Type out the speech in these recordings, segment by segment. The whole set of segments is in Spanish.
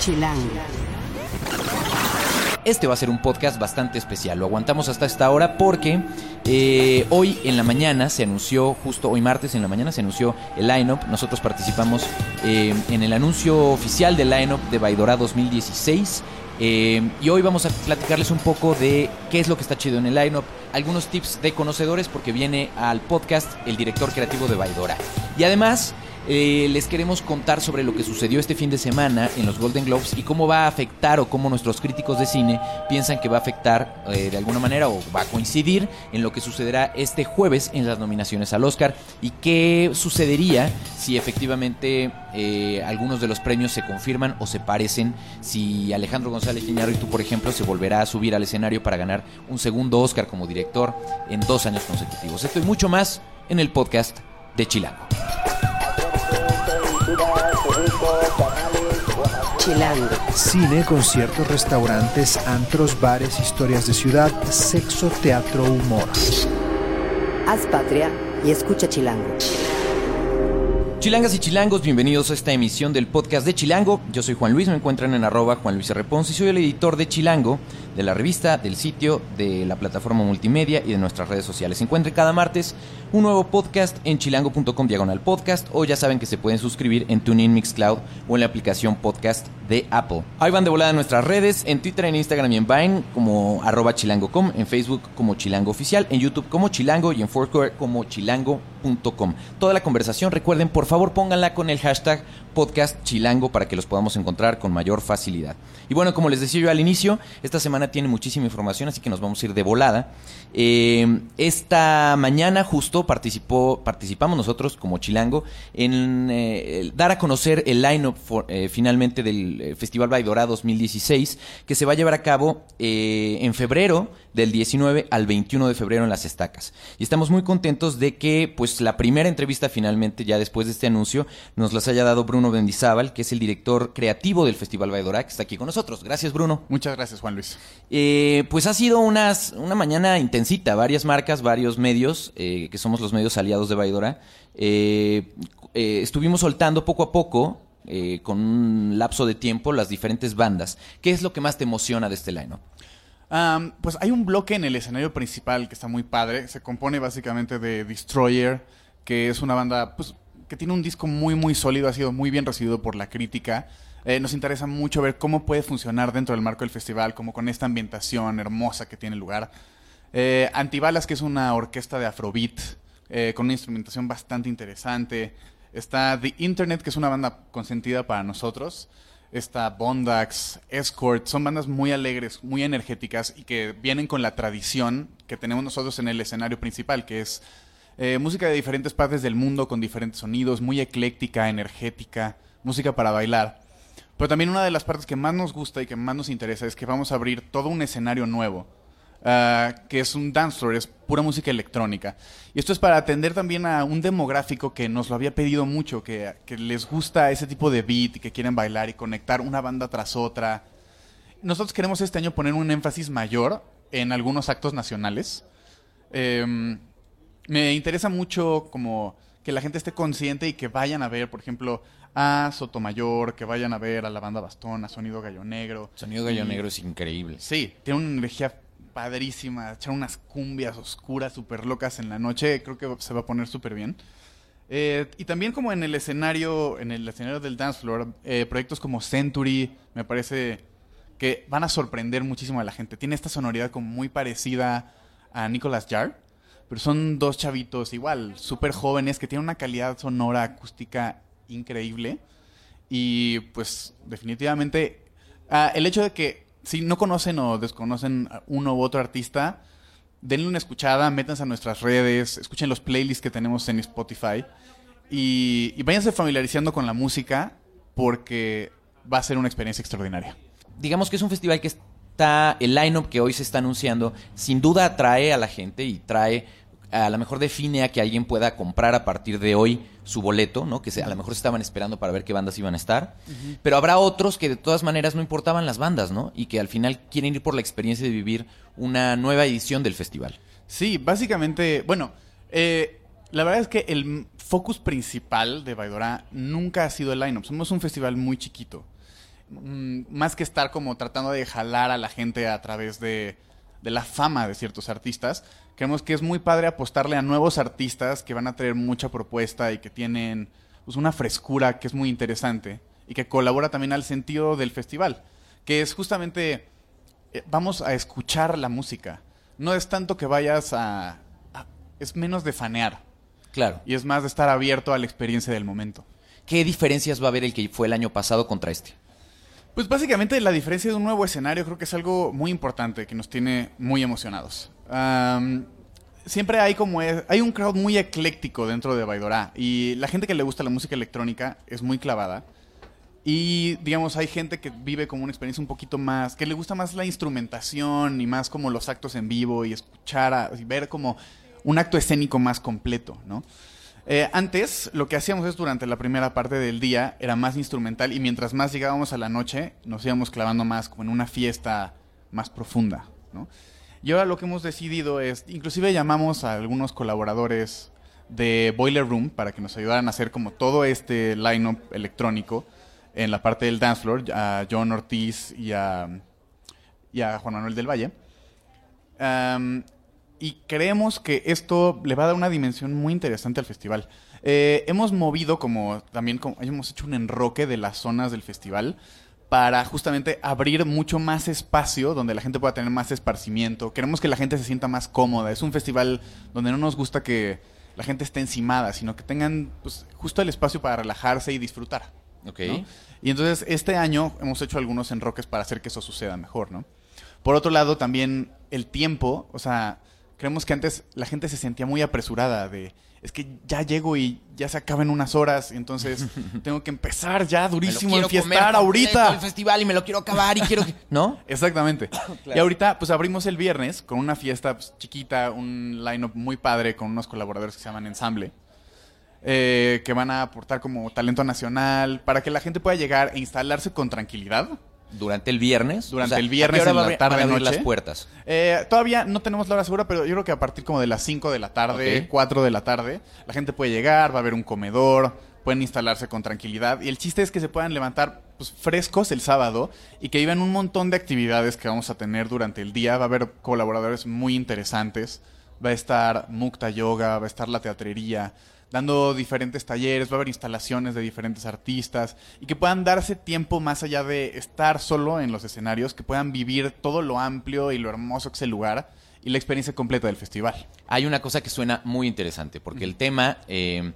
Chilango. Este va a ser un podcast bastante especial. Lo aguantamos hasta esta hora porque eh, hoy en la mañana se anunció, justo hoy martes en la mañana se anunció el line-up. Nosotros participamos eh, en el anuncio oficial del line-up de Baidora 2016. Eh, y hoy vamos a platicarles un poco de qué es lo que está chido en el lineup, algunos tips de conocedores porque viene al podcast el director creativo de Baidora. Y además eh, les queremos contar sobre lo que sucedió este fin de semana en los Golden Globes y cómo va a afectar o cómo nuestros críticos de cine piensan que va a afectar eh, de alguna manera o va a coincidir en lo que sucederá este jueves en las nominaciones al Oscar y qué sucedería si efectivamente eh, algunos de los premios se confirman o se parecen, si Alejandro González Iñárritu, por ejemplo, se volverá a subir al escenario para ganar un segundo Oscar como director en dos años consecutivos. Esto y mucho más en el podcast de Chilango. Cine, conciertos, restaurantes, antros, bares, historias de ciudad, sexo, teatro, humor. Haz patria y escucha Chilango. Chilangas y chilangos, bienvenidos a esta emisión del podcast de Chilango. Yo soy Juan Luis, me encuentran en arroba Juan Luis R. Ponce y soy el editor de Chilango, de la revista, del sitio, de la plataforma multimedia y de nuestras redes sociales. Encuentren cada martes un nuevo podcast en chilango.com diagonal podcast o ya saben que se pueden suscribir en TuneIn Mixcloud o en la aplicación podcast de Apple. Ahí van de volada nuestras redes, en Twitter, en Instagram y en Vine como arroba chilango.com, en Facebook como chilango oficial, en YouTube como chilango y en Foursquare como chilango.com. Toda la conversación, recuerden, por favor pónganla con el hashtag podcast chilango para que los podamos encontrar con mayor facilidad. Y bueno, como les decía yo al inicio, esta semana tiene muchísima información, así que nos vamos a ir de volada. Eh, esta mañana justo participó, participamos nosotros como Chilango en eh, dar a conocer el line-up eh, finalmente del eh, Festival Baidora 2016, que se va a llevar a cabo en febrero del 19 al 21 de febrero en las estacas. Y estamos muy contentos de que pues la primera entrevista finalmente, ya después de este anuncio, nos las haya dado Bruno Bendizábal, que es el director creativo del Festival Baidora, que está aquí con nosotros. Gracias, Bruno. Muchas gracias, Juan Luis. Eh, pues ha sido unas, una mañana intensita, varias marcas, varios medios, eh, que somos los medios aliados de Baidora. Eh, eh, estuvimos soltando poco a poco, con un lapso de tiempo, las diferentes bandas. ¿Qué es lo que más te emociona de este line pues hay un bloque en el escenario principal que está muy padre. Se compone básicamente de Destroyer, que es una banda pues, que tiene un disco muy, muy sólido, ha sido muy bien recibido por la crítica. Eh, nos interesa mucho ver cómo puede funcionar dentro del marco del festival, como con esta ambientación hermosa que tiene lugar. Eh, Antibalas, que es una orquesta de afrobeat, eh, con una instrumentación bastante interesante. Está The Internet, que es una banda consentida para nosotros. Está Bondax, Escort, son bandas muy alegres, muy energéticas y que vienen con la tradición que tenemos nosotros en el escenario principal, que es eh, música de diferentes partes del mundo con diferentes sonidos, muy ecléctica, energética, música para bailar. Pero también una de las partes que más nos gusta y que más nos interesa es que vamos a abrir todo un escenario nuevo, ah, que es un dance floor, es pura música electrónica. Y esto es para atender también a un demográfico que nos lo había pedido mucho, que, que les gusta ese tipo de beat y que quieren bailar y conectar una banda tras otra. Nosotros queremos este año poner un énfasis mayor en algunos actos nacionales. Em, me interesa mucho como que la gente esté consciente y que vayan a ver, por ejemplo, a Sotomayor, que vayan a ver a la banda Bastón, a Sonido Gallo Negro. Sonido Gallo Y- Negro es increíble. Sí, tiene una energía padrísima, echar unas cumbias oscuras, súper locas en la noche, creo que se va a poner súper bien. Eh, y también como en el escenario, en el escenario del dance floor, eh, proyectos como Century, me parece que van a sorprender muchísimo a la gente. Tiene esta sonoridad como muy parecida a Nicolas Jar, pero son dos chavitos igual, súper jóvenes, que tienen una calidad sonora acústica increíble. Y pues definitivamente ah, el hecho de que si no conocen o desconocen uno u otro artista, denle una escuchada, métanse a nuestras redes, escuchen los playlists que tenemos en Spotify y, y váyanse familiarizando con la música porque va a ser una experiencia extraordinaria. digamos que es un festival que está, el line-up que hoy se está anunciando, sin duda atrae a la gente y trae, a lo mejor define a que alguien pueda comprar a partir de hoy su boleto, ¿no? Que se, a lo mejor estaban esperando para ver qué bandas iban a estar. Pero habrá otros que de todas maneras no importaban las bandas, ¿no? Y que al final quieren ir por la experiencia de vivir una nueva edición del festival. Sí, básicamente, bueno, eh, la verdad es que el focus principal de Baidora nunca ha sido el lineup. Somos un festival muy chiquito. mm, más que estar como tratando de jalar a la gente a través de, de la fama de ciertos artistas, creemos que es muy padre apostarle a nuevos artistas que van a traer mucha propuesta y que tienen pues, una frescura que es muy interesante y que colabora también al sentido del festival, que es justamente eh, vamos a escuchar la música. No es tanto que vayas a, a- es menos de fanear Claro. y es más de estar abierto a la experiencia del momento. ¿Qué diferencias va a haber el que fue el año pasado contra este? Pues básicamente la diferencia de un nuevo escenario creo que es algo muy importante que nos tiene muy emocionados. Siempre hay como es- hay un crowd muy ecléctico dentro de Baidorá y la gente que le gusta la música electrónica es muy clavada. Y digamos, hay gente que vive como una experiencia un poquito más, que le gusta más la instrumentación y más como los actos en vivo y escuchar, a- y ver como un acto escénico más completo, ¿no? Eh, antes, lo que hacíamos es durante la primera parte del día era más instrumental y mientras más llegábamos a la noche, nos íbamos clavando más como en una fiesta más profunda, ¿no? Y ahora lo que hemos decidido es, inclusive llamamos a algunos colaboradores de Boiler Room para que nos ayudaran a hacer como todo este line-up electrónico en la parte del dance floor, a John Ortiz y a, Juan Manuel del Valle. Y creemos que esto le va a dar una dimensión muy interesante al festival. Eh, hemos movido como también como, hemos hecho un enroque de las zonas del festival para justamente abrir mucho más espacio donde la gente pueda tener más esparcimiento. Queremos que la gente se sienta más cómoda. Es un festival donde no nos gusta que la gente esté encimada, sino que tengan pues, justo el espacio para relajarse y disfrutar. Ok. ¿no? Y entonces este año hemos hecho algunos enroques para hacer que eso suceda mejor, ¿no? Por otro lado, también el tiempo, o sea, creemos que antes la gente se sentía muy apresurada de, es que ya llego y ya se acaban unas horas, entonces tengo que empezar ya durísimo en fiestar ahorita. el festival y me lo quiero acabar y quiero que... ¿No? Exactamente. Y ahorita, pues abrimos el viernes con una fiesta pues, chiquita, un line-up muy padre con unos colaboradores que se llaman Ensamble. eh, que van a aportar como talento nacional para que la gente pueda llegar e instalarse con tranquilidad. Durante el viernes. Durante O sea, el ¿a viernes en la tarde, noche? las puertas. Eh, todavía no tenemos la hora segura, pero yo creo que a partir como de las 5 de la tarde, Ok. 4 de la tarde, la gente puede llegar, va a haber un comedor, pueden instalarse con tranquilidad. Y el chiste es que se puedan levantar pues, frescos el sábado y que vivan un montón de actividades que vamos a tener durante el día. Va a haber colaboradores muy interesantes. Va a estar Mukta Yoga, va a estar la teatrería, dando diferentes talleres, va a haber instalaciones de diferentes artistas y que puedan darse tiempo más allá de estar solo en los escenarios, que puedan vivir todo lo amplio y lo hermoso que es el lugar y la experiencia completa del festival. Hay una cosa que suena muy interesante, porque el tema eh,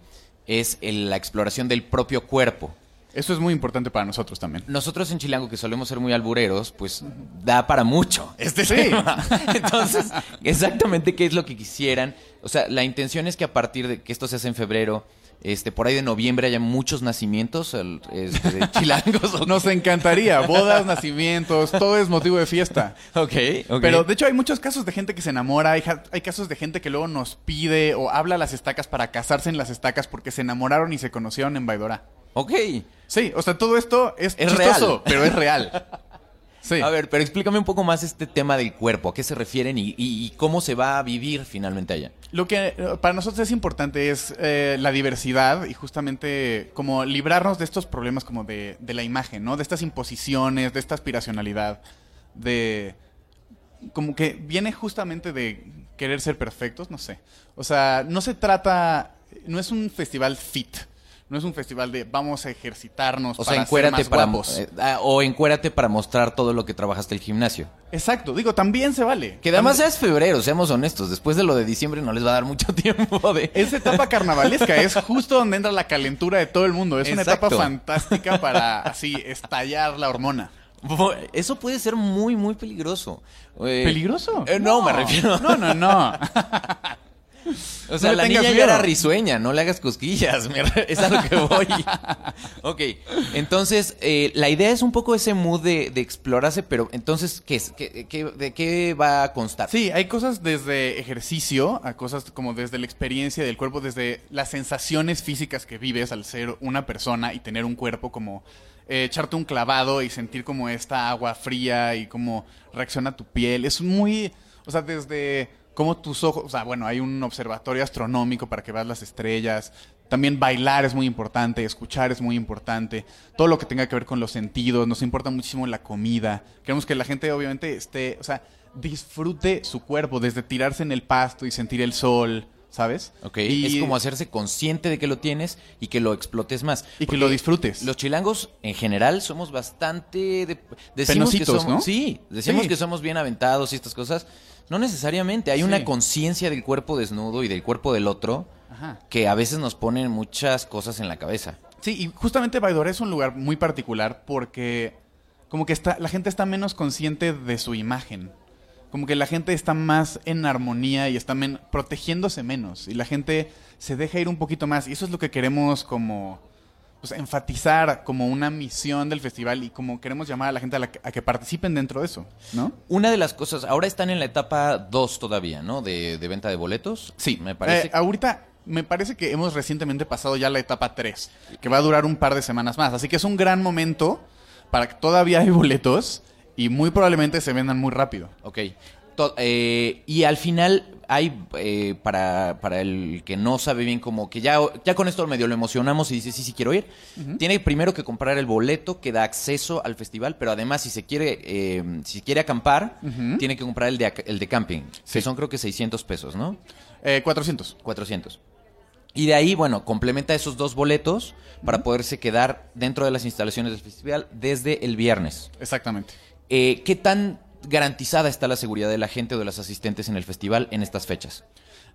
es el- la exploración del propio cuerpo. Eso es muy importante para nosotros también. Nosotros en Chilango, que solemos ser muy albureros, pues da para mucho este Sí. tema. Entonces, exactamente qué es lo que quisieran. O sea, la intención es que a partir de que esto se hace en febrero, este, por ahí de noviembre haya muchos nacimientos el- este, de chilangos. ¿o Nos encantaría, bodas, nacimientos, todo es motivo de fiesta. Ok, ok. Pero de hecho hay muchos casos de gente que se enamora, hay, hay casos de gente que luego nos pide o habla a las estacas para casarse en las estacas porque se enamoraron y se conocieron en Baidora. Ok. Sí, o sea, todo esto es, Es chistoso, real. pero es real. Sí. A ver, pero explícame un poco más este tema del cuerpo. ¿A qué se refieren y, y- y cómo se va a vivir finalmente allá? Lo que eh, para nosotros es importante es eh, la diversidad y justamente como librarnos de estos problemas como de, de la imagen, ¿no? De estas imposiciones, de esta aspiracionalidad, de... Como que viene justamente de querer ser perfectos, no sé. O sea, no se trata... No es un festival fit. No es un festival de vamos a ejercitarnos O para sea, ser encuérate más para guapos. eh, ah, o encuérate para mostrar todo lo que trabajaste el gimnasio. Exacto, digo, también se vale. Que además También- es febrero, seamos honestos. Después de lo de diciembre no les va a dar mucho tiempo de. Esa etapa carnavalesca es justo donde entra la calentura de todo el mundo. Es una etapa fantástica para así estallar la hormona. Eso puede ser muy, muy peligroso. Eh, ¿Peligroso? eh, no, me refiero. No, no, no. O sea, No la niña ya era risueña, no le hagas cosquillas. Es a lo que voy. ok, entonces, eh, la idea es un poco ese mood de, de explorarse, pero entonces, ¿qué es? ¿Qué, qué- ¿De qué va a constar? Sí, hay cosas desde ejercicio a cosas como desde la experiencia del cuerpo, desde las sensaciones físicas que vives al ser una persona y tener un cuerpo como eh, echarte un clavado y sentir como esta agua fría y cómo reacciona tu piel. Es muy, o sea, desde cómo tus ojos, o sea, bueno, hay un observatorio astronómico para que veas las estrellas, También bailar es muy importante, escuchar es muy importante, todo lo que tenga que ver con los sentidos, nos importa muchísimo la comida. Queremos que la gente obviamente esté, o sea, disfrute su cuerpo, desde tirarse en el pasto y sentir el sol, ¿sabes? Ok, Y- es como hacerse consciente de que lo tienes y que lo explotes más. Y que lo disfrutes. Los chilangos, en general, somos bastante... de- decimos que Penositos, somos, ¿no? Sí, decimos Sí. que somos bien aventados y estas cosas. No necesariamente, hay Sí. una conciencia del cuerpo desnudo y del cuerpo del otro Ajá. que a veces nos ponen muchas cosas en la cabeza. Sí, y justamente Baidora es un lugar muy particular porque como que está, la gente está menos consciente de su imagen. Como que la gente está más en armonía y está men- protegiéndose menos. Y la gente se deja ir un poquito más. Y eso es lo que queremos como pues, enfatizar como una misión del festival y como queremos llamar a la gente a, la que, a que participen dentro de eso, ¿no? Una de las cosas, ahora están en la etapa 2 todavía, ¿no? De, de venta de boletos. Sí, me parece. Eh, ahorita me parece que hemos recientemente pasado ya la etapa 3, que va a durar un par de semanas más. Así que es un gran momento para que todavía hay boletos y muy probablemente se vendan muy rápido. Ok. To- eh, y al final hay, eh, para, para el que no sabe bien como que ya, ya con esto medio lo emocionamos y dice, sí, sí quiero ir, tiene primero que comprar el boleto que da acceso al festival, pero además si se quiere, eh, si quiere acampar, tiene que comprar el de, el de camping, Sí. que son creo que 600 pesos, ¿no? Eh, 400. 400. Y de ahí, bueno, complementa esos dos boletos para poderse quedar dentro de las instalaciones del festival desde el viernes. Exactamente. Eh, ¿Qué tan garantizada está la seguridad de la gente o de los asistentes en el festival en estas fechas?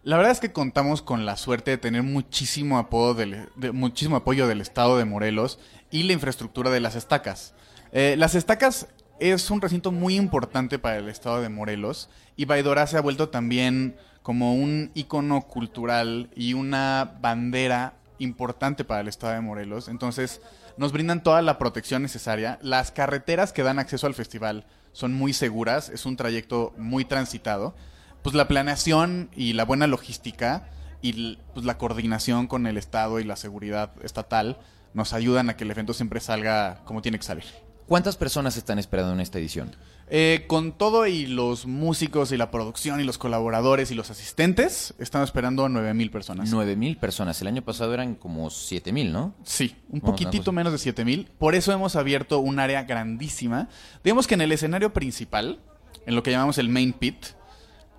La verdad es que contamos con la suerte de tener muchísimo apoyo del, de- muchísimo apoyo del Estado de Morelos y la infraestructura de las estacas. Eh, las estacas es un recinto muy importante para el Estado de Morelos y Baidora se ha vuelto también como un icono cultural y una bandera importante para el Estado de Morelos. Entonces nos brindan toda la protección necesaria. Las carreteras que dan acceso al festival son muy seguras, es un trayecto muy transitado pues la planeación y la buena logística y pues, la coordinación con el Estado y la seguridad estatal nos ayudan a que el evento siempre salga como tiene que salir. ¿Cuántas personas están esperando en esta edición? Eh, con todo y los músicos y la producción y los colaboradores y los asistentes, estamos esperando a 9000 personas. 9 mil personas. El año pasado eran como 7 mil, ¿no? Sí, un Vamos, poquitito menos de 7000. Por eso hemos abierto un área grandísima. Digamos que en el escenario principal, en lo que llamamos el main pit,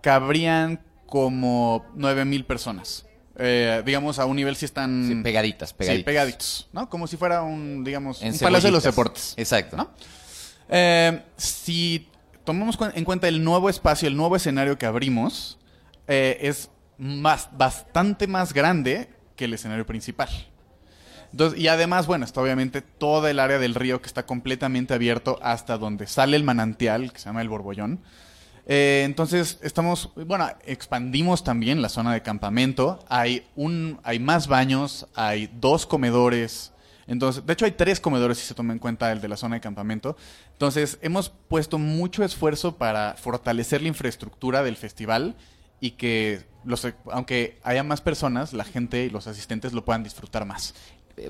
cabrían como 9000 personas. Eh, digamos, a un nivel si están. Sí, pegaditas, Sí, pegaditos, ¿no? Como si fuera un, digamos, En un palacio de los deportes. Exacto. ¿no? Eh, si tomamos en cuenta el nuevo espacio, el nuevo escenario que abrimos, eh, es más, bastante más grande que el escenario principal. Entonces, y además, bueno, está obviamente toda el área del río que está completamente abierto hasta donde sale el manantial, que se llama el Borbollón. Eh, entonces, estamos, bueno, expandimos también la zona de campamento. Hay, un, hay más baños, hay dos comedores. Entonces, de hecho, hay tres comedores si se toma en cuenta el de la zona de campamento. Entonces, hemos puesto mucho esfuerzo para fortalecer la infraestructura del festival y que, los, aunque haya más personas, la gente y los asistentes lo puedan disfrutar más.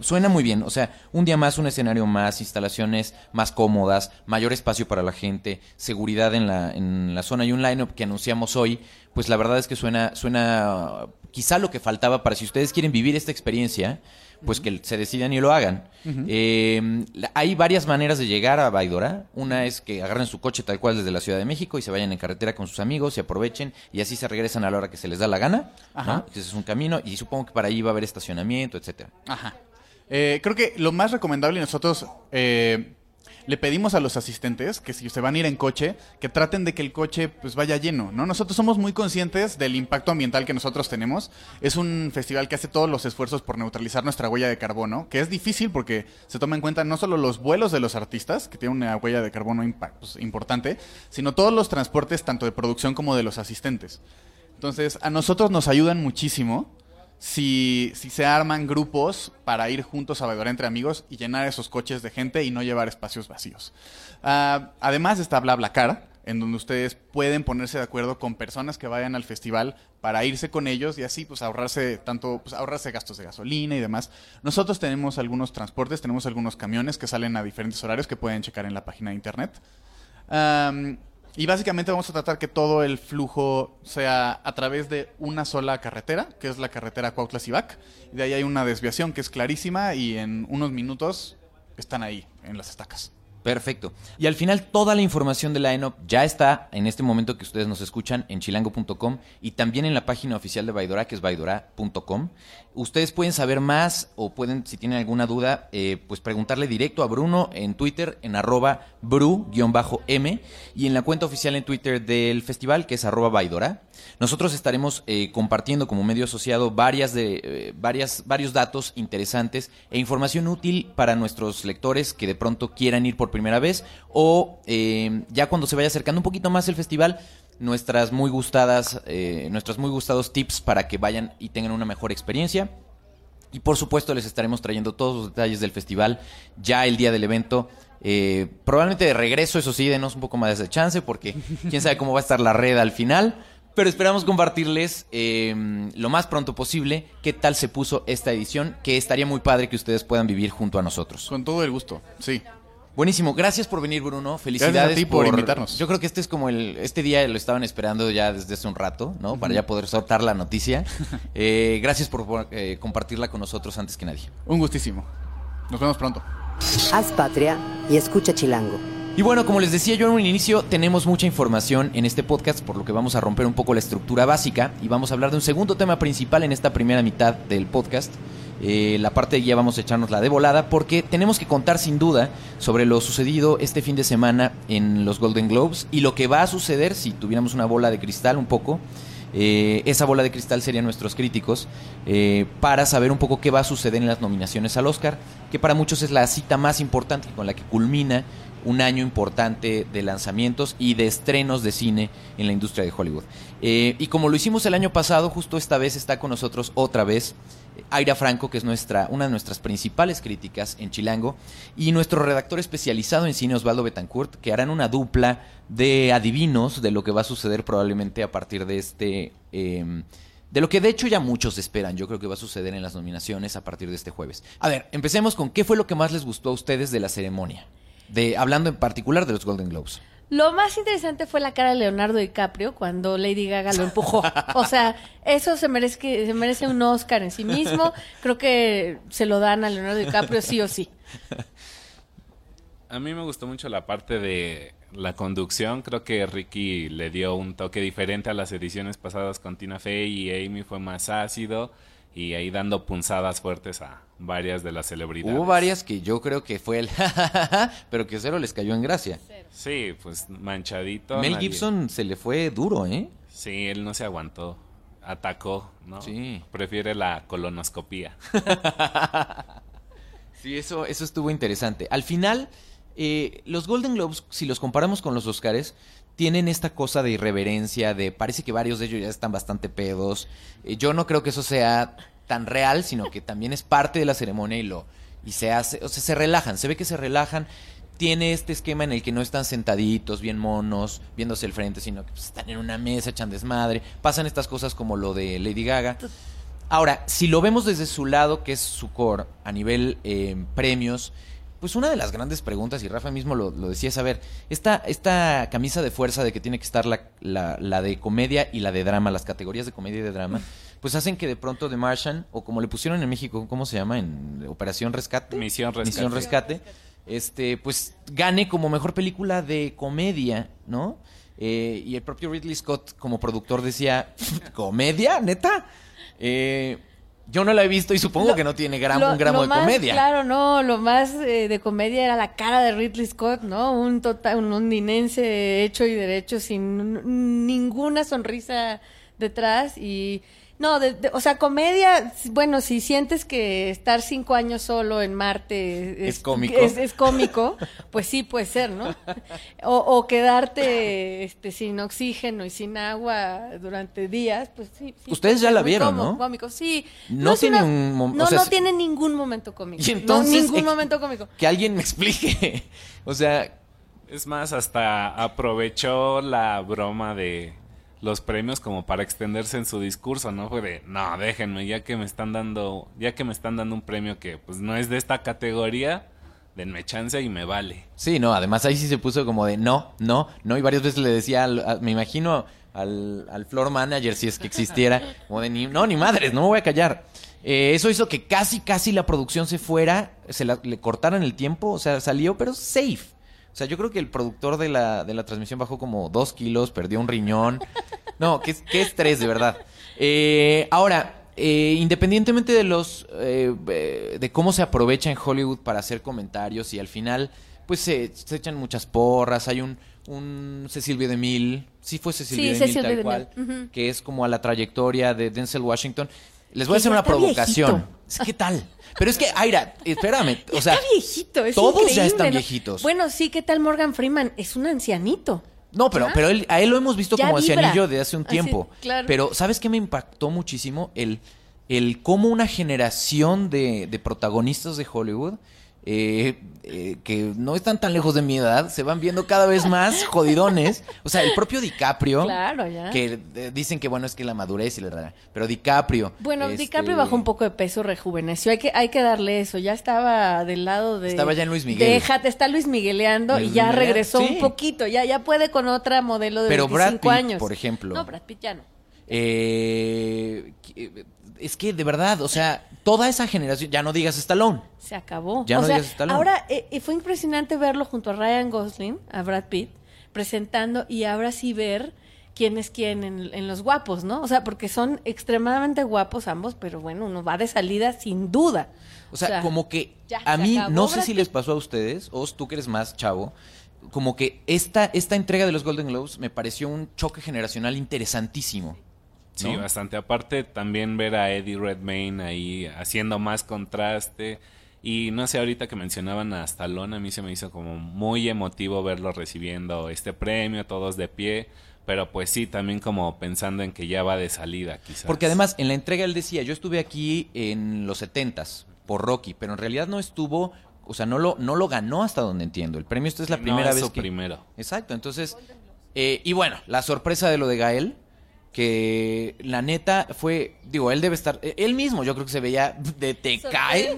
Suena muy bien, o sea, un día más, un escenario más, instalaciones más cómodas, mayor espacio para la gente, seguridad en la, en la zona y un line-up que anunciamos hoy, pues la verdad es que suena, suena quizá lo que faltaba para si ustedes quieren vivir esta experiencia, pues que se decidan y lo hagan. Eh, hay varias maneras de llegar a Baidora. Una es que agarren su coche tal cual desde la Ciudad de México y se vayan en carretera con sus amigos y aprovechen y así se regresan a la hora que se les da la gana. ¿no? Ajá. Entonces es un camino y supongo que para ahí va a haber estacionamiento, etcétera. Ajá. Eh, creo que lo más recomendable nosotros eh, le pedimos a los asistentes que si se van a ir en coche, que traten de que el coche pues vaya lleno, ¿no? Nosotros somos muy conscientes del impacto ambiental que nosotros tenemos. Es un festival que hace todos los esfuerzos por neutralizar nuestra huella de carbono, que es difícil porque se toma en cuenta no solo los vuelos de los artistas, que tienen una huella de carbono pues, importante, sino todos los transportes, tanto de producción como de los asistentes. Entonces, a nosotros nos ayudan muchísimo si, si se arman grupos para ir juntos a bailar entre amigos y llenar esos coches de gente y no llevar espacios vacíos. Ah, además está BlaBlaCar, en donde ustedes pueden ponerse de acuerdo con personas que vayan al festival para irse con ellos y así pues ahorrarse tanto pues, ahorrarse gastos de gasolina y demás. Nosotros tenemos algunos transportes, tenemos algunos camiones que salen a diferentes horarios que pueden checar en la página de internet. Y básicamente vamos a tratar que todo el flujo sea a través de una sola carretera, que es la carretera Cuautla-Cibac. Y de ahí hay una desviación que es clarísima y en unos minutos están ahí, en las estacas. Perfecto. Y al final toda la información de la ENOP ya está en este momento que ustedes nos escuchan en chilango.com y también en la página oficial de Baidora, que es baidora.com. Ustedes pueden saber más o pueden, si tienen alguna duda, eh, pues preguntarle directo a Bruno en Twitter en arroba bru-m y en la cuenta oficial en Twitter del festival, que es arroba Baidora. Nosotros estaremos eh, compartiendo como medio asociado varias de, eh, varias, varios datos interesantes e información útil para nuestros lectores que de pronto quieran ir por primera vez o eh, ya cuando se vaya acercando un poquito más el festival, nuestras muy gustadas, eh, nuestros muy gustados tips para que vayan y tengan una mejor experiencia. Y por supuesto les estaremos trayendo todos los detalles del festival ya el día del evento. Eh, probablemente de regreso, eso sí, denos un poco más de chance porque quién sabe cómo va a estar la red al final. Pero esperamos compartirles eh, lo más pronto posible qué tal se puso esta edición, que estaría muy padre que ustedes puedan vivir junto a nosotros. Con todo el gusto, sí. Buenísimo, gracias por venir Bruno, felicidades Gracias a ti por invitarnos. Yo creo que este es como el, este día lo estaban esperando ya desde hace un rato, ¿no? Para ya poder soltar la noticia. Eh, gracias por, por, eh, compartirla con nosotros antes que nadie. Un gustísimo. Nos vemos pronto. Haz patria y escucha Chilango. Y bueno, como les decía yo en un inicio, tenemos mucha información en este podcast, por lo que vamos a romper un poco la estructura básica y vamos a hablar de un segundo tema principal en esta primera mitad del podcast. Eh, la parte de guía vamos a echarnos la de volada porque tenemos que contar sin duda sobre lo sucedido este fin de semana en los Golden Globes y lo que va a suceder si tuviéramos una bola de cristal un poco. Eh, esa bola de cristal serían nuestros críticos eh, para saber un poco qué va a suceder en las nominaciones al Oscar, que para muchos es la cita más importante con la que culmina un año importante de lanzamientos y de estrenos de cine en la industria de Hollywood. Eh, y como lo hicimos el año pasado, justo esta vez está con nosotros otra vez Aira Franco, que es nuestra, una de nuestras principales críticas en Chilango, y nuestro redactor especializado en cine, Osvaldo Betancourt, que harán una dupla de adivinos de lo que va a suceder probablemente a partir de este... Eh, de lo que de hecho ya muchos esperan, yo creo que va a suceder en las nominaciones a partir de este jueves. A ver, empecemos con qué fue lo que más les gustó a ustedes de la ceremonia, de hablando en particular de los Golden Globes. Lo más interesante fue la cara de Leonardo DiCaprio cuando Lady Gaga lo empujó. O sea, eso se merece, se merece un Oscar en sí mismo. Creo que se lo dan a Leonardo DiCaprio sí o sí. A mí me gustó mucho la parte de la conducción. Creo que Ricky le dio un toque diferente a las ediciones pasadas con Tina Fey y Amy fue más ácido y ahí dando punzadas fuertes a varias de las celebridades. Hubo varias que yo creo que fue el pero que cero les cayó en gracia. Sí, pues manchadito. Mel nadie- Gibson se le fue duro, ¿eh? Sí, él no se aguantó. Atacó, ¿no? Sí. Prefiere la colonoscopía. Sí, eso, eso estuvo interesante. Al final, eh, los Golden Globes, si los comparamos con los Oscars, tienen esta cosa de irreverencia, de parece que varios de ellos ya están bastante pedos. Eh, yo no creo que eso sea tan real, sino que también es parte de la ceremonia y lo y se hace, o sea, se relajan, se ve que se relajan. Tiene este esquema en el que no están sentaditos, bien monos, viéndose el frente, sino que pues, están en una mesa, echan desmadre. Pasan estas cosas como lo de Lady Gaga. Ahora, si lo vemos desde su lado, que es su core, a nivel eh, premios, pues una de las grandes preguntas, y Rafa mismo lo, lo decía, es, a ver, esta, esta camisa de fuerza de que tiene que estar la, la, la de comedia y la de drama, las categorías de comedia y de drama, pues hacen que de pronto The Martian, o como le pusieron en México, ¿cómo se llama? En Operación Rescate. Misión Rescate. Misión Rescate. Este, pues gane como mejor película de comedia, ¿no? Eh, y el propio Ridley Scott como productor decía, ¿comedia? ¿Neta? Eh, yo no la he visto y supongo Lo- que no tiene gram- Lo- un gramo lo de más- comedia. Claro, no, lo más eh, de comedia era la cara de Ridley Scott, ¿no? Un total, un londinense hecho y derecho sin ninguna sonrisa detrás y no, de- de- o sea, comedia, bueno, si sientes que estar cinco años solo en Marte Es cómico. es, es cómico, pues sí puede ser, ¿no? O, o quedarte este, sin oxígeno y sin agua durante días, pues sí. sí Ustedes ya la vieron, cómodo, ¿no? Cómico, sí. No tiene una- un mom- No, sea, no tiene ningún momento cómico. Y entonces, no, ningún ex- momento cómico. Que alguien me explique. o sea, Es más, hasta aprovechó la broma de los premios como para extenderse en su discurso, ¿no? Fue de, no, déjenme, ya que me están dando, ya que me están dando un premio que pues no es de esta categoría, denme chance y me vale. Sí, no, además ahí sí se puso como de no, no, no, y varias veces le decía, al- a- me imagino al, al floor manager, si es que existiera, como de ni, no, ni madres, no me voy a callar. Eh, eso hizo que casi, casi la producción se fuera, se la- le cortaran el tiempo, o sea, salió, pero safe. O sea, yo creo que el productor de la, de la transmisión bajó como dos kilos, perdió un riñón. No, qué, qué estrés, de verdad. Eh, ahora, eh, independientemente de los eh, eh, de cómo se aprovecha en Hollywood para hacer comentarios y al final pues se, se echan muchas porras hay un un Cecil B. DeMille sí fue Cecil Sí, B. DeMille Cecil tal B. cual que es como a la trayectoria de Denzel Washington les voy a hacer una provocación viejito. ¿qué tal? pero es que Aira espérame o sea está viejito, es todos ya están ¿no? viejitos Bueno, sí, ¿qué tal Morgan Freeman? Es un ancianito. No, pero, pero él- a él lo hemos visto Ya como vibra. ancianillo de hace un Así, tiempo. claro. Pero, ¿sabes qué me impactó muchísimo? El, el cómo una generación de, de protagonistas de Hollywood, eh, eh, que no están tan lejos de mi edad, se van viendo cada vez más jodidones. O sea, el propio DiCaprio, Claro, ya. que eh, dicen que bueno, es que la madurez y la verdad. Pero DiCaprio. Bueno, este, DiCaprio bajó un poco de peso, rejuveneció. Hay que, hay que darle eso. Ya estaba del lado de. Estaba ya en Luis Miguel. Déjate, está Luis Migueleando Luis y ya regresó sí. un poquito. Ya, ya puede con otra modelo de Pero 25 Brad Pitt, años. por ejemplo. No, Brad Pitt ya no. eh, que- es que de verdad, o sea, toda esa generación, ya no digas Stallone. Se acabó. Ya o no sea, digas Stallone. ahora eh, eh, fue impresionante verlo junto a Ryan Gosling, a Brad Pitt, presentando y ahora sí ver quién es quién en, en los guapos, ¿no? O sea, porque son extremadamente guapos ambos, pero bueno, uno va de salida sin duda. O sea, como que ya, a mí, no sé si les pasó a ustedes, o tú que eres más chavo, como que esta, esta entrega de los Golden Globes me pareció un choque generacional interesantísimo. Sí, ¿no? bastante. Aparte, también ver a Eddie Redmayne ahí haciendo más contraste. Y no sé, ahorita que mencionaban a Stallone, a mí se me hizo como muy emotivo verlo recibiendo este premio, todos de pie. Pero pues sí, también como pensando en que ya va de salida, quizás. Porque además, en la entrega él decía, yo estuve aquí en los setentas por Rocky, pero en realidad no estuvo, o sea, no lo, no lo ganó hasta donde entiendo. El premio esta es la No, primera es vez que... primero. Exacto, entonces... eh, y bueno, la sorpresa de lo de Gael, que la neta fue, digo, él debe estar, eh, él mismo yo creo que se veía de te cae.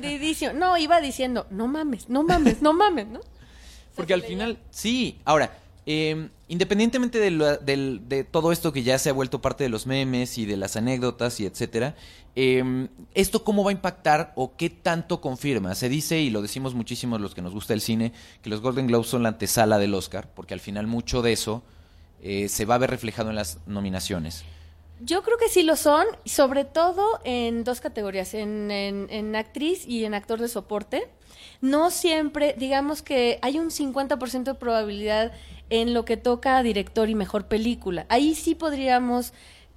No, iba diciendo, no mames, no mames, no mames, ¿no? Porque al final, sí. Ahora, eh, independientemente de, lo- de todo esto que ya se ha vuelto parte de los memes y de las anécdotas y etcétera, eh, ¿esto cómo va a impactar o qué tanto confirma? Se dice, y lo decimos muchísimo los que nos gusta el cine, que los Golden Globes son la antesala del Oscar, porque al final mucho de eso eh, se va a ver reflejado en las nominaciones. Yo creo que sí lo son, sobre todo en dos categorías, en, en- actriz y en actor de soporte. No siempre, digamos que hay un 50% de probabilidad en lo que toca director y mejor película. Ahí sí podríamos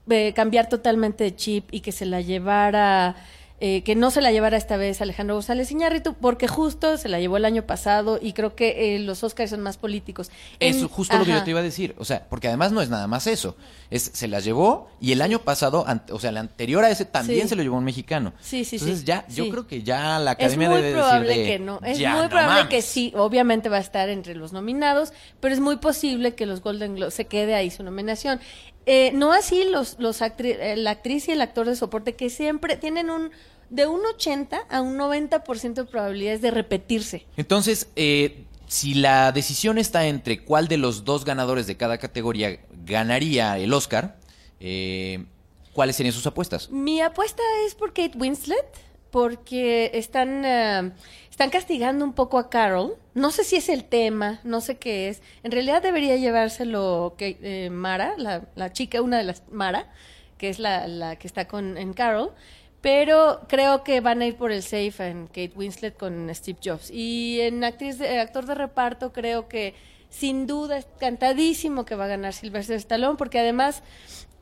eh, cambiar totalmente de chip y que se la llevara, eh, que no se la llevara esta vez Alejandro González Iñárritu, porque justo se la llevó el año pasado y creo que eh, los Oscars son más políticos. Eso justo lo que yo Ajá. te iba a decir. O sea, porque además no es nada más eso. Es, se las llevó y el año pasado, o sea, el anterior a ese también Sí. se lo llevó un mexicano. Sí, sí, Entonces sí. ya, yo Sí. creo que ya la Es academia muy debe probable decir de, que no. Es "Ya, muy no probable que mames". sí. Obviamente va a estar entre los nominados, pero es muy posible que los Golden Globes se quede ahí su nominación. Eh, no así los, los actri- eh, la actriz y el actor de soporte que siempre tienen un de un 80 a un 90% de probabilidades de repetirse. Entonces, eh, si la decisión está entre cuál de los dos ganadores de cada categoría ganaría el Oscar, eh, ¿cuáles serían sus apuestas? Mi apuesta es por Kate Winslet, porque están, eh, están castigando un poco a Carol. No sé si es el tema, no sé qué es. En realidad debería llevárselo Kate- eh, Mara, la, la chica, una de las Mara, que es la, la que está con en Carol. Pero creo que van a ir por el safe en Kate Winslet con Steve Jobs. Y en actriz de- actor de reparto creo que sin duda es cantadísimo que va a ganar Sylvester Stallone, porque además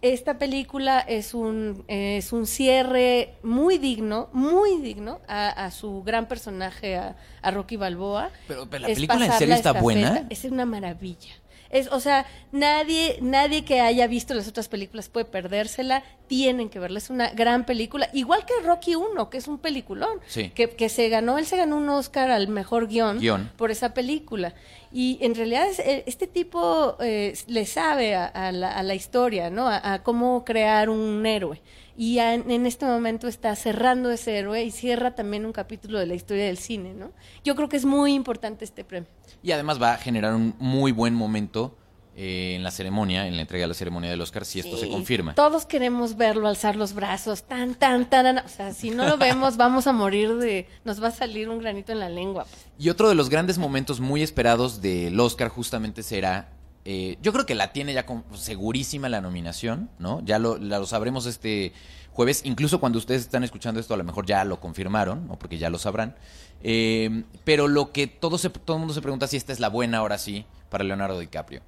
esta película es un, es un cierre muy digno, muy digno a, a su gran personaje, a, a Rocky Balboa. Pero- pero la Es película en serio está buena. Es una maravilla. Es, o sea, nadie, nadie que haya visto las otras películas puede perdérsela. Tienen que verla. Es una gran película. Igual que Rocky 1, que es un peliculón. Sí. Que, que se ganó, él se ganó un Oscar al mejor guion, Guión. por esa película. Y en realidad es- eh, este tipo eh, le sabe a, la, historia, ¿no? A, a cómo crear un héroe. y en este momento está cerrando ese héroe y cierra también un capítulo de la historia del cine, ¿no? Yo creo que es muy importante este premio. Y además va a generar un muy buen momento eh, en la ceremonia, en la entrega de la ceremonia del Oscar, si esto se confirma. Todos queremos verlo alzar los brazos, tan, tan, tan. O sea, si no lo vemos, vamos a morir de. Nos va a salir un granito en la lengua. Y otro de los grandes momentos muy esperados del Oscar justamente será, eh, yo creo que la tiene ya con- segurísima la nominación, ¿no? Ya lo, la- lo sabremos este jueves, incluso cuando ustedes están escuchando esto a lo mejor ya lo confirmaron, ¿no? Porque ya lo sabrán. Eh, pero lo que todo, se, todo el mundo se pregunta si esta es la buena ahora sí para Leonardo DiCaprio.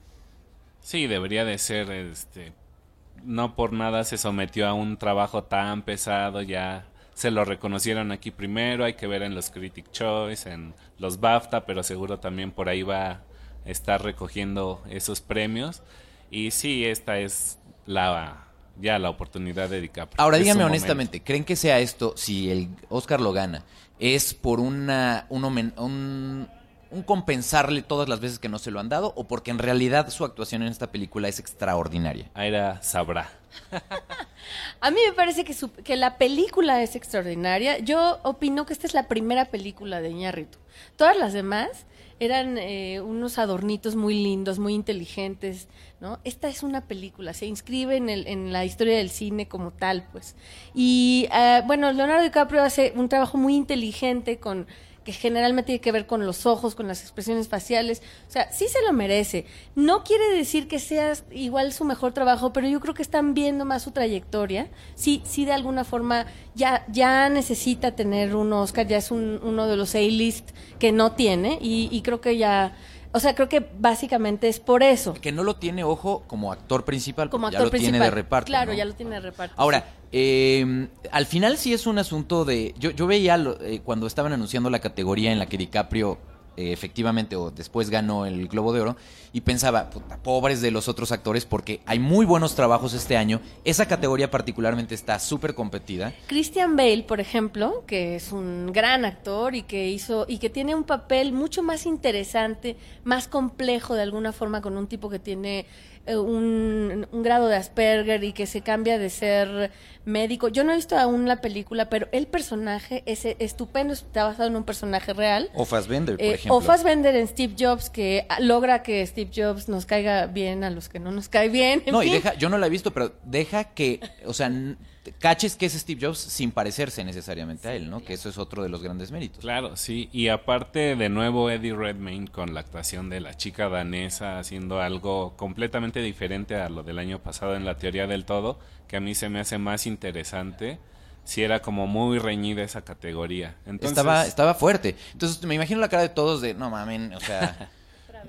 Sí, debería de ser, este, no por nada se sometió a un trabajo tan pesado, ya se lo reconocieron aquí primero, hay que ver en los Critic Choice, en los BAFTA, pero seguro también por ahí va a estar recogiendo esos premios. Y sí, esta es la ya la oportunidad de DiCaprio. Ahora momento. honestamente, ¿creen que sea esto, si el Oscar lo gana, es por una, un, un, un compensarle todas las veces que no se lo han dado o porque en realidad su actuación en esta película es extraordinaria? Aira sabrá. A mí me parece que, su- que la película es extraordinaria. Yo opino que esta es la primera película de Iñárritu. Todas las demás eran eh, unos adornitos muy lindos, muy inteligentes, ¿no? Esta es una película, se inscribe en, el- en la historia del cine como tal, pues. Y, eh, bueno, Leonardo DiCaprio hace un trabajo muy inteligente con que generalmente tiene que ver con los ojos, con las expresiones faciales. O sea, sí se lo merece. No quiere decir que sea igual su mejor trabajo, pero yo creo que están viendo más su trayectoria. Sí, sí de alguna forma ya, ya necesita tener un Oscar, ya es un- uno de los A-list que no tiene y, y creo que ya... O sea, creo que básicamente es por eso. Que no lo tiene, ojo, como actor principal, Como actor ya lo principal. tiene de reparto. Claro, ¿no? ya lo tiene de reparto. Ahora, eh, al final sí es un asunto de... Yo, yo veía lo- eh, cuando estaban anunciando la categoría en la que DiCaprio eh, efectivamente o después ganó el Globo de Oro y pensaba, puta, pobres de los otros actores porque hay muy buenos trabajos este año. Esa categoría particularmente está súper competida. Christian Bale, por ejemplo, que es un gran actor y que hizo y que tiene un papel mucho más interesante, más complejo de alguna forma con un tipo que tiene eh, un, un grado de Asperger y que se cambia de ser médico. Yo no he visto aún la película, pero el personaje es estupendo, está basado en un personaje real. O Fassbender, por Eh, ejemplo. o Fassbender en Steve Jobs, que logra que Steve Jobs nos caiga bien a los que no nos cae bien. en No, y deja, yo no la he visto, pero deja que, o sea, caches que es Steve Jobs sin parecerse necesariamente a él, ¿no? Que eso es otro de los grandes méritos. Claro, sí. Y aparte, de nuevo, Eddie Redmayne con la actuación de la chica danesa haciendo algo completamente diferente a lo del año pasado en la teoría del todo, que a mí se me hace más interesante. Si era como muy reñida esa categoría. Entonces, Estaba, estaba fuerte. Entonces me imagino la cara de todos de, no mamen, o sea,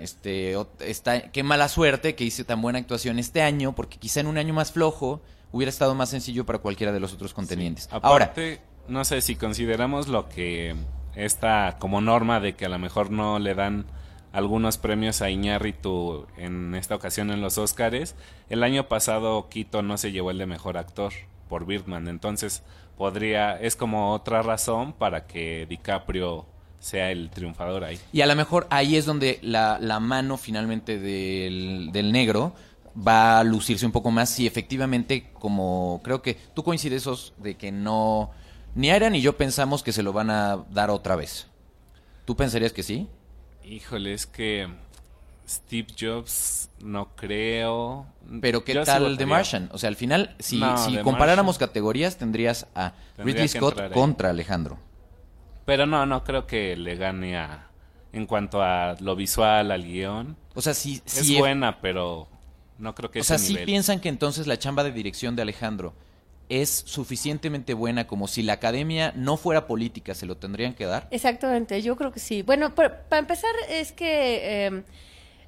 este, o- está, qué mala suerte que hice tan buena actuación este año, porque quizá en un año más flojo hubiera estado más sencillo para cualquiera de los otros contendientes. Aparte, no sé si consideramos lo que esta como norma de que a lo mejor no le dan algunos premios a Iñárritu en esta ocasión en los Óscares. El año pasado Quito no se llevó el de mejor actor por Birdman, entonces podría es como otra razón para que DiCaprio sea el triunfador ahí. y a lo mejor ahí es donde la, la mano finalmente del, del negro va a lucirse un poco más si efectivamente, como creo que tú coincides, Os, de que no, ni Aira ni yo pensamos que se lo van a dar otra vez. ¿Tú pensarías que sí? Híjole, es que Steve Jobs no creo. Pero ¿qué Yo tal The. Martian? O sea, al final, si, No, si comparáramos categorías, tendrías a Tendría Ridley Scott contra Alejandro. Pero no, no creo que le gane a. En cuanto a lo visual, al guion. O sea, si, Es si buena, pero no creo que o sea, nivel. piensan que entonces la chamba de dirección de Alejandro es suficientemente buena como si la academia no fuera política, se lo tendrían que dar. Exactamente, yo creo que sí. Bueno, para empezar es que eh,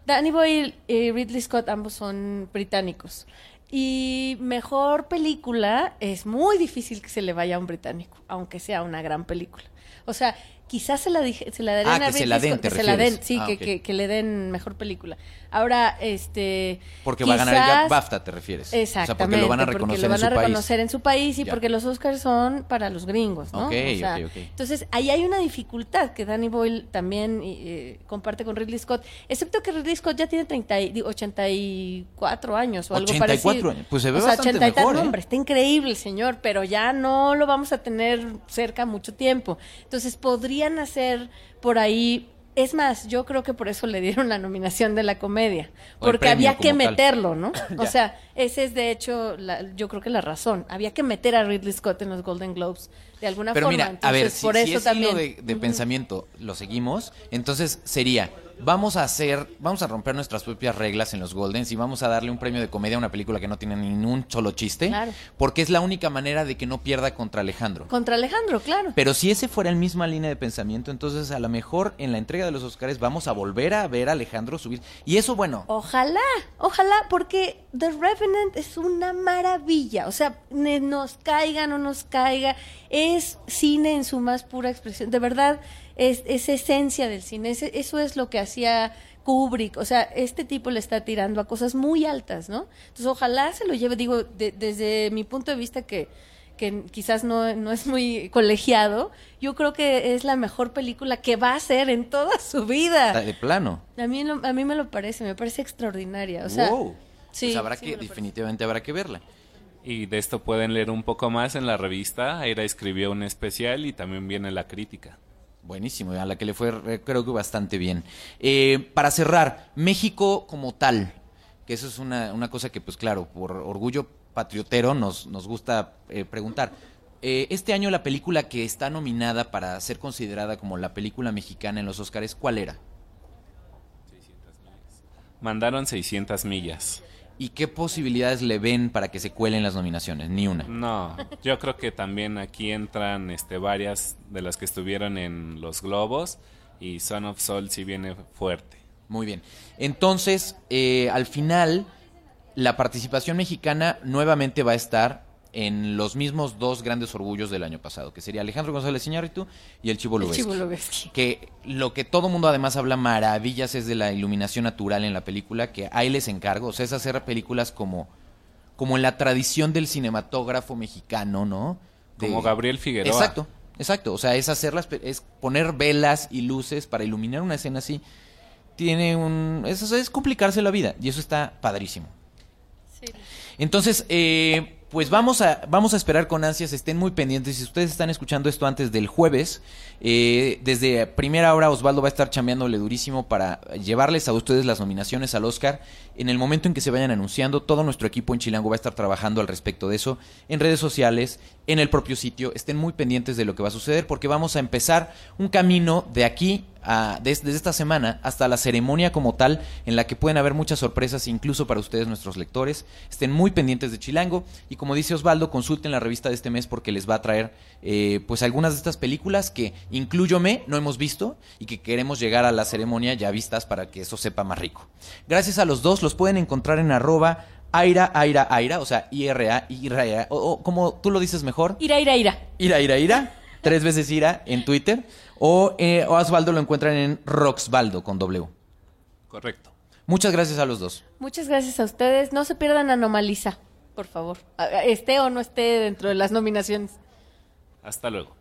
Danny Boyle y Ridley Scott ambos son británicos. Y mejor película es muy difícil que se le vaya a un británico, aunque sea una gran película. O sea, quizás se la, se la darían Ah, a que se la den, Scott, ¿te que se la den, sí, Ah, que, que- que le den mejor película. Ahora, este... Porque va a ganar el BAFTA, ¿te refieres? O sea, Exactamente, porque lo van a reconocer lo van en su a país. reconocer en su país y Ya. porque los Oscars son para los gringos, ¿no? Ok, O sea. Entonces, ahí hay una dificultad que Danny Boyle también eh, comparte con Ridley Scott, excepto que Ridley Scott ya tiene 30 y- digo, 84 años o algo 84 parecido. años, pues se ve o sea, bastante 80 y tal, mejor, no, ¿eh? hombre, está increíble el señor, pero ya no lo vamos a tener cerca mucho tiempo. Entonces, hacer por ahí... Es más, yo creo que por eso le dieron la nominación de la comedia, porque premio había que tal. meterlo, ¿no? O sea, ese es de hecho, la- yo creo que la razón. Había que meter a Ridley Scott en los Golden Globes de alguna Pero forma. mira, a ver, si, por si eso ese también. hilo de, pensamiento lo seguimos, entonces sería, vamos a hacer, vamos a romper nuestras propias reglas en los Goldens y vamos a darle un premio de comedia a una película que no tiene ni un solo chiste, Claro. porque es la única manera de que no pierda contra Alejandro. Contra Alejandro, claro. Pero si ese fuera el misma línea de pensamiento, entonces a lo mejor en la entrega de los Oscars vamos a volver a ver a Alejandro subir. Y eso, bueno, Ojalá, ojalá, porque The Revenant es una maravilla. O sea, nos caiga, no nos caiga, es cine en su más pura expresión. De verdad, es, es esencia del cine. Eso es lo que hacía Kubrick. O sea, este tipo le está tirando a cosas muy altas, ¿no? Entonces, ojalá se lo lleve, digo, de- desde mi punto de vista que que quizás no, no es muy colegiado, yo creo que es la mejor película que va a hacer en toda su vida. de plano. A mí, a mí me lo parece, me parece extraordinaria. O sea, wow. sí, pues habrá sí que, parece. definitivamente habrá que verla. Y de esto pueden leer un poco más en la revista. Aira escribió un especial y también viene la crítica. Buenísimo, a la que le fue eh, creo que bastante bien. Eh, para cerrar, México como tal, que eso es una, una cosa que pues claro, por orgullo patriotero nos, nos gusta eh, preguntar. Eh, este año la película que está nominada para ser considerada como la película mexicana en los Oscars, ¿cuál era? Mandaron 600 millas. ¿Y qué posibilidades le ven para que se cuelen las nominaciones? Ni una. No, yo creo que también aquí entran este, varias de las que estuvieron en los Globos y Son of Soul sí viene fuerte. Muy bien. Entonces, eh, al final, la participación mexicana nuevamente va a estar en los mismos dos grandes orgullos del año pasado, que sería Alejandro González Iñárritu y el Chivo El Lubeski. Que lo que todo mundo además habla maravillas es de la iluminación natural en la película, que ahí les encargo, o sea, es hacer películas como, como en la tradición del cinematógrafo mexicano, ¿no? De- Como Gabriel Figueroa. Exacto, exacto. O sea, es hacerlas, es poner velas y luces para iluminar una escena así. Tiene un. Eso es complicarse la vida. Y eso está padrísimo. Entonces, eh, pues vamos a, vamos a esperar con ansias, estén muy pendientes. Si ustedes están escuchando esto antes del jueves, eh, desde primera hora Osvaldo va a estar chambeándole durísimo para llevarles a ustedes las nominaciones al Oscar. En el momento en que se vayan anunciando, todo nuestro equipo en Chilango va a estar trabajando al respecto de eso, en redes sociales, en el propio sitio. Estén muy pendientes de lo que va a suceder porque vamos a empezar un camino de aquí a- desde esta semana hasta la ceremonia como tal, en la que pueden haber muchas sorpresas, incluso para ustedes, nuestros lectores. Estén muy pendientes de Chilango y como dice Osvaldo, consulten la revista de este mes porque les va a traer eh, pues algunas de estas películas que, incluyome, no hemos visto y que queremos llegar a la ceremonia ya vistas para que eso sepa más rico. Gracias a los dos, los pueden encontrar en arroba Aira, Aira, Aira, o sea, IRA, IRA, o, o como tú lo dices mejor, Ira, ira, ira. Ira, ira, ira. Tres veces ira en Twitter. O, eh, o Osvaldo lo encuentran en Roxvaldo con W. Correcto. Muchas gracias a los dos. Muchas gracias a ustedes. No se pierdan Anomaliza, por favor. Esté o no esté dentro de las nominaciones. Hasta luego.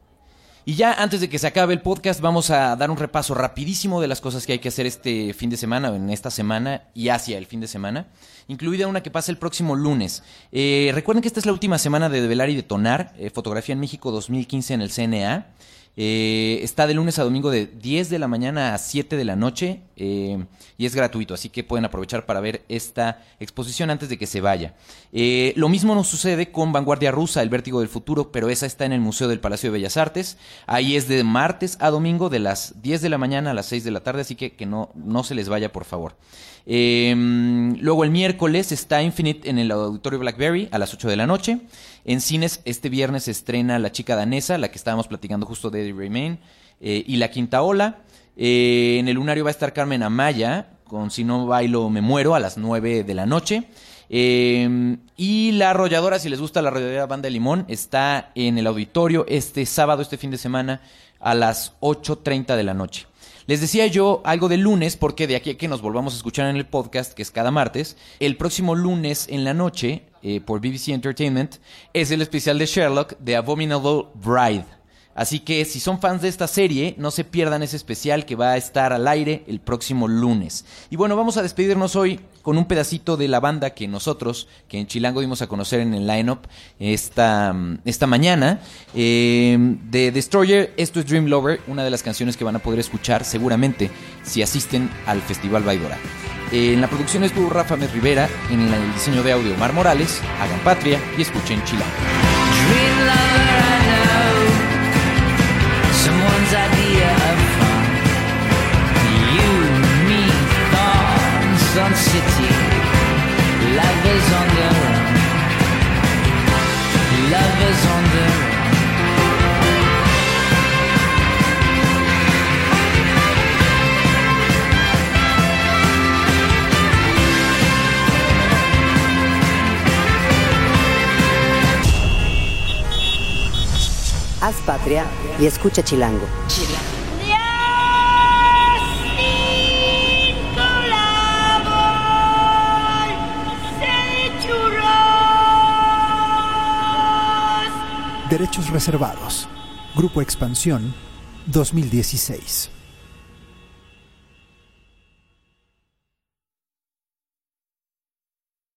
Y ya antes de que se acabe el podcast, vamos a dar un repaso rapidísimo de las cosas que hay que hacer este fin de semana, o en esta semana y hacia el fin de semana, incluida una que pasa el próximo lunes. Eh, recuerden que esta es la última semana de Develar y Detonar, eh, Fotografía en México 2015 en el CNA. Eh, está de lunes a domingo de 10 de la mañana a 7 de la noche eh, y es gratuito, así que pueden aprovechar para ver esta exposición antes de que se vaya. Eh, lo mismo nos sucede con Vanguardia Rusa, El Vértigo del Futuro, pero esa está en el Museo del Palacio de Bellas Artes. Ahí es de martes a domingo de las 10 de la mañana a las 6 de la tarde, así que que no, no se les vaya, por favor. Luego el miércoles está Infinite en el Auditorio Blackberry a las 8 de la noche. En cines este viernes se estrena La chica danesa, la que estábamos platicando justo de Eddie Remain, eh, y La quinta ola. Eh, en el lunario va a estar Carmen Amaya con Si no bailo me muero a las 9 de la noche. Eh, y la arrolladora, si les gusta la arrolladora Banda de Limón, está en el auditorio este sábado, este fin de semana, a las 8.30 de la noche. Les decía yo algo de lunes porque de aquí a que nos volvamos a escuchar en el podcast, que es cada martes, el próximo lunes en la noche, eh, por BBC Entertainment, es el especial de Sherlock, The Abominable Bride. Así que si son fans de esta serie, no se pierdan ese especial que va a estar al aire el próximo lunes. Y bueno, vamos a despedirnos hoy con un pedacito de la banda que nosotros, que en Chilango dimos a conocer en el lineup esta, esta mañana. Eh, de Destroyer, esto es Dream Lover, una de las canciones que van a poder escuchar seguramente si asisten al Festival Baidora. Eh, en la producción estuvo Rafa Mes Rivera, en el diseño de audio Mar Morales, hagan patria y escuchen Chilango. City, lovers on. Lovers on. Haz patria y escucha Chilango. Derechos reservados. Grupo Expansión 2016.